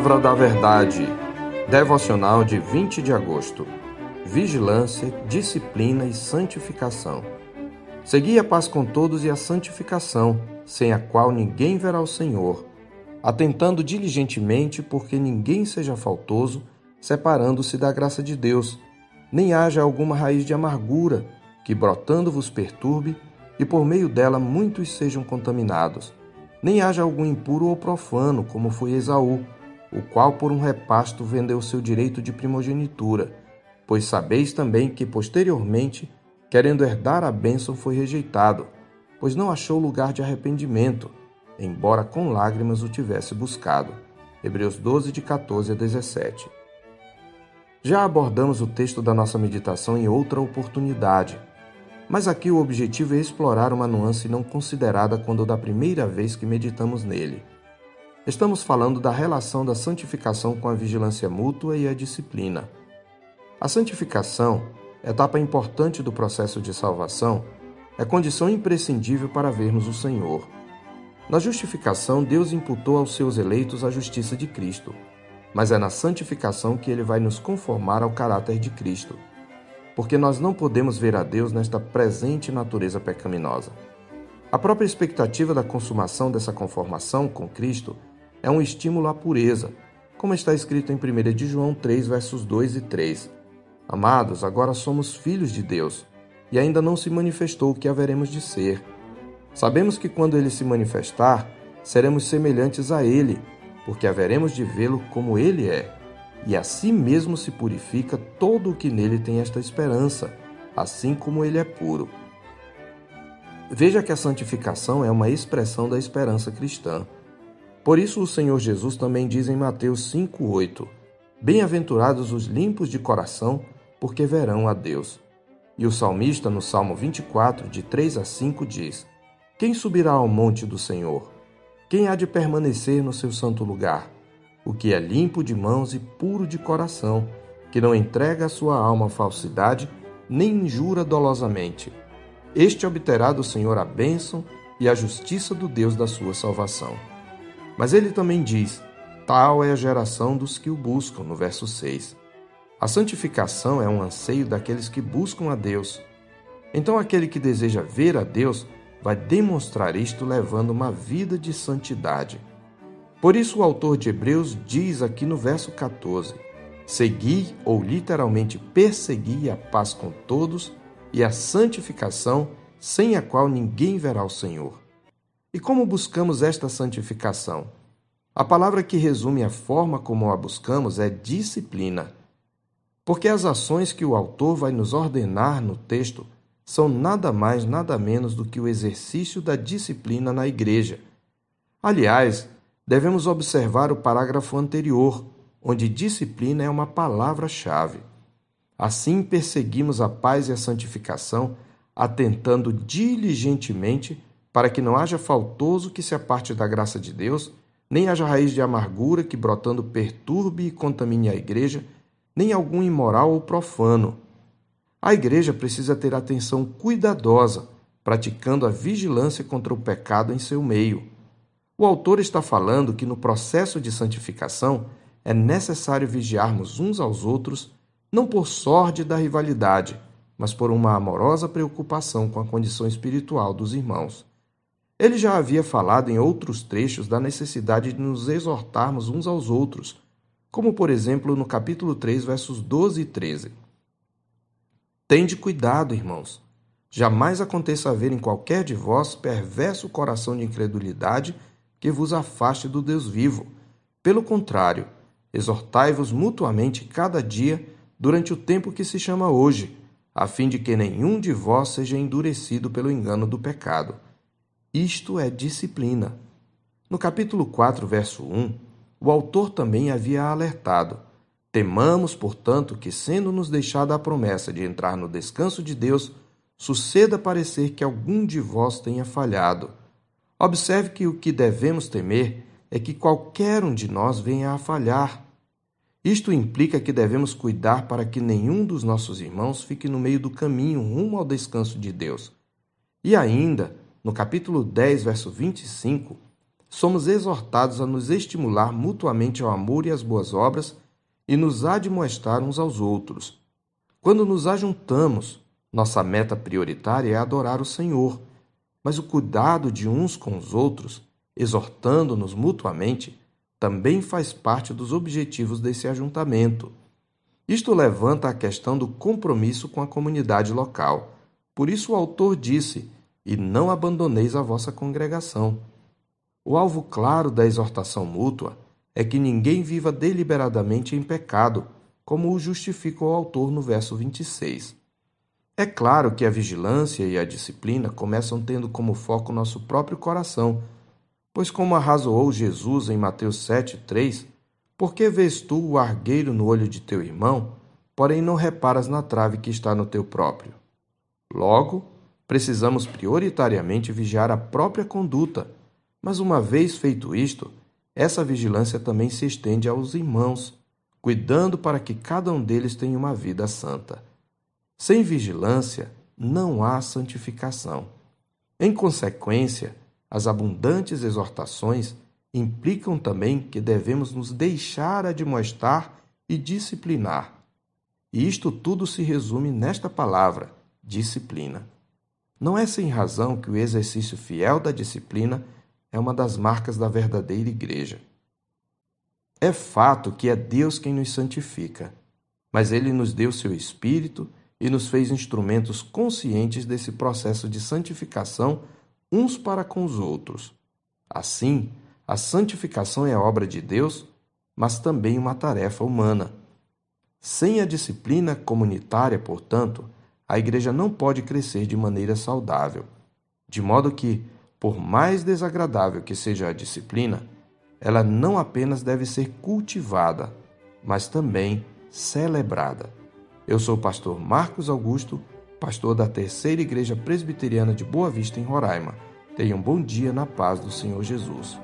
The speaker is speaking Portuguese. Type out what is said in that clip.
Palavra da Verdade. Devocional de 20 de agosto. Vigilância, disciplina e santificação. Segui a paz com todos e a santificação, sem a qual ninguém verá o Senhor, atentando diligentemente porque ninguém seja faltoso, separando-se da graça de Deus, nem haja alguma raiz de amargura que brotando vos perturbe e por meio dela muitos sejam contaminados nem haja algum impuro ou profano, como foi Esaú, o qual por um repasto vendeu seu direito de primogenitura, pois sabeis também que posteriormente, querendo herdar a bênção, foi rejeitado, pois não achou lugar de arrependimento, embora com lágrimas o tivesse buscado. Hebreus 12, de 14 a 17. Já abordamos o texto da nossa meditação em outra oportunidade mas aqui o objetivo é explorar uma nuance não considerada quando da primeira vez que meditamos nele. Estamos falando da relação da santificação com a vigilância mútua e a disciplina. A santificação, etapa importante do processo de salvação, é condição imprescindível para vermos o Senhor. Na justificação, Deus imputou aos seus eleitos a justiça de Cristo, mas é na santificação que ele vai nos conformar ao caráter de Cristo porque nós não podemos ver a Deus nesta presente natureza pecaminosa. A própria expectativa da consumação dessa conformação com Cristo é um estímulo à pureza, como está escrito em 1 de João 3, versos 2 e 3. Amados, agora somos filhos de Deus, e ainda não se manifestou o que haveremos de ser. Sabemos que quando ele se manifestar, seremos semelhantes a ele, porque haveremos de vê-lo como ele é e a si mesmo se purifica todo o que nele tem esta esperança, assim como ele é puro. Veja que a santificação é uma expressão da esperança cristã. Por isso o Senhor Jesus também diz em Mateus 5:8: Bem-aventurados os limpos de coração, porque verão a Deus. E o salmista no Salmo 24, de 3 a 5 diz: Quem subirá ao monte do Senhor? Quem há de permanecer no seu santo lugar? o que é limpo de mãos e puro de coração, que não entrega a sua alma à falsidade, nem injura dolosamente. Este obterá do Senhor a bênção e a justiça do Deus da sua salvação. Mas ele também diz: Tal é a geração dos que o buscam, no verso 6. A santificação é um anseio daqueles que buscam a Deus. Então, aquele que deseja ver a Deus vai demonstrar isto levando uma vida de santidade. Por isso, o autor de Hebreus diz aqui no verso 14: Segui, ou literalmente persegui, a paz com todos e a santificação, sem a qual ninguém verá o Senhor. E como buscamos esta santificação? A palavra que resume a forma como a buscamos é disciplina. Porque as ações que o autor vai nos ordenar no texto são nada mais, nada menos do que o exercício da disciplina na igreja. Aliás, devemos observar o parágrafo anterior, onde disciplina é uma palavra-chave. Assim perseguimos a paz e a santificação, atentando diligentemente para que não haja faltoso que se aparte da graça de Deus, nem haja raiz de amargura que brotando perturbe e contamine a igreja, nem algum imoral ou profano. A igreja precisa ter atenção cuidadosa, praticando a vigilância contra o pecado em seu meio. O autor está falando que no processo de santificação é necessário vigiarmos uns aos outros, não por sorte da rivalidade, mas por uma amorosa preocupação com a condição espiritual dos irmãos. Ele já havia falado em outros trechos da necessidade de nos exortarmos uns aos outros, como por exemplo no capítulo 3, versos 12 e 13. Tende cuidado, irmãos. Jamais aconteça haver em qualquer de vós perverso coração de incredulidade que vos afaste do Deus vivo. Pelo contrário, exortai-vos mutuamente cada dia durante o tempo que se chama hoje, a fim de que nenhum de vós seja endurecido pelo engano do pecado. Isto é disciplina. No capítulo 4, verso 1, o autor também havia alertado: Temamos, portanto, que, sendo-nos deixada a promessa de entrar no descanso de Deus, suceda parecer que algum de vós tenha falhado. Observe que o que devemos temer é que qualquer um de nós venha a falhar. Isto implica que devemos cuidar para que nenhum dos nossos irmãos fique no meio do caminho rumo ao descanso de Deus. E ainda, no capítulo 10, verso 25, somos exortados a nos estimular mutuamente ao amor e às boas obras e nos admoestar uns aos outros. Quando nos ajuntamos, nossa meta prioritária é adorar o Senhor, mas o cuidado de uns com os outros, exortando-nos mutuamente, também faz parte dos objetivos desse ajuntamento. Isto levanta a questão do compromisso com a comunidade local. Por isso o autor disse: E não abandoneis a vossa congregação. O alvo claro da exortação mútua é que ninguém viva deliberadamente em pecado, como o justifica o autor no verso 26. É claro que a vigilância e a disciplina começam tendo como foco nosso próprio coração, pois, como arrazoou Jesus em Mateus 7,3, por que vês tu o argueiro no olho de teu irmão, porém não reparas na trave que está no teu próprio? Logo, precisamos prioritariamente vigiar a própria conduta, mas uma vez feito isto, essa vigilância também se estende aos irmãos, cuidando para que cada um deles tenha uma vida santa. Sem vigilância, não há santificação. Em consequência, as abundantes exortações implicam também que devemos nos deixar admoestar e disciplinar. E isto tudo se resume nesta palavra, disciplina. Não é sem razão que o exercício fiel da disciplina é uma das marcas da verdadeira igreja. É fato que é Deus quem nos santifica, mas Ele nos deu seu Espírito e nos fez instrumentos conscientes desse processo de santificação uns para com os outros. Assim, a santificação é obra de Deus, mas também uma tarefa humana. Sem a disciplina comunitária, portanto, a igreja não pode crescer de maneira saudável. De modo que, por mais desagradável que seja a disciplina, ela não apenas deve ser cultivada, mas também celebrada. Eu sou o pastor Marcos Augusto, pastor da Terceira Igreja Presbiteriana de Boa Vista, em Roraima. Tenha um bom dia na paz do Senhor Jesus.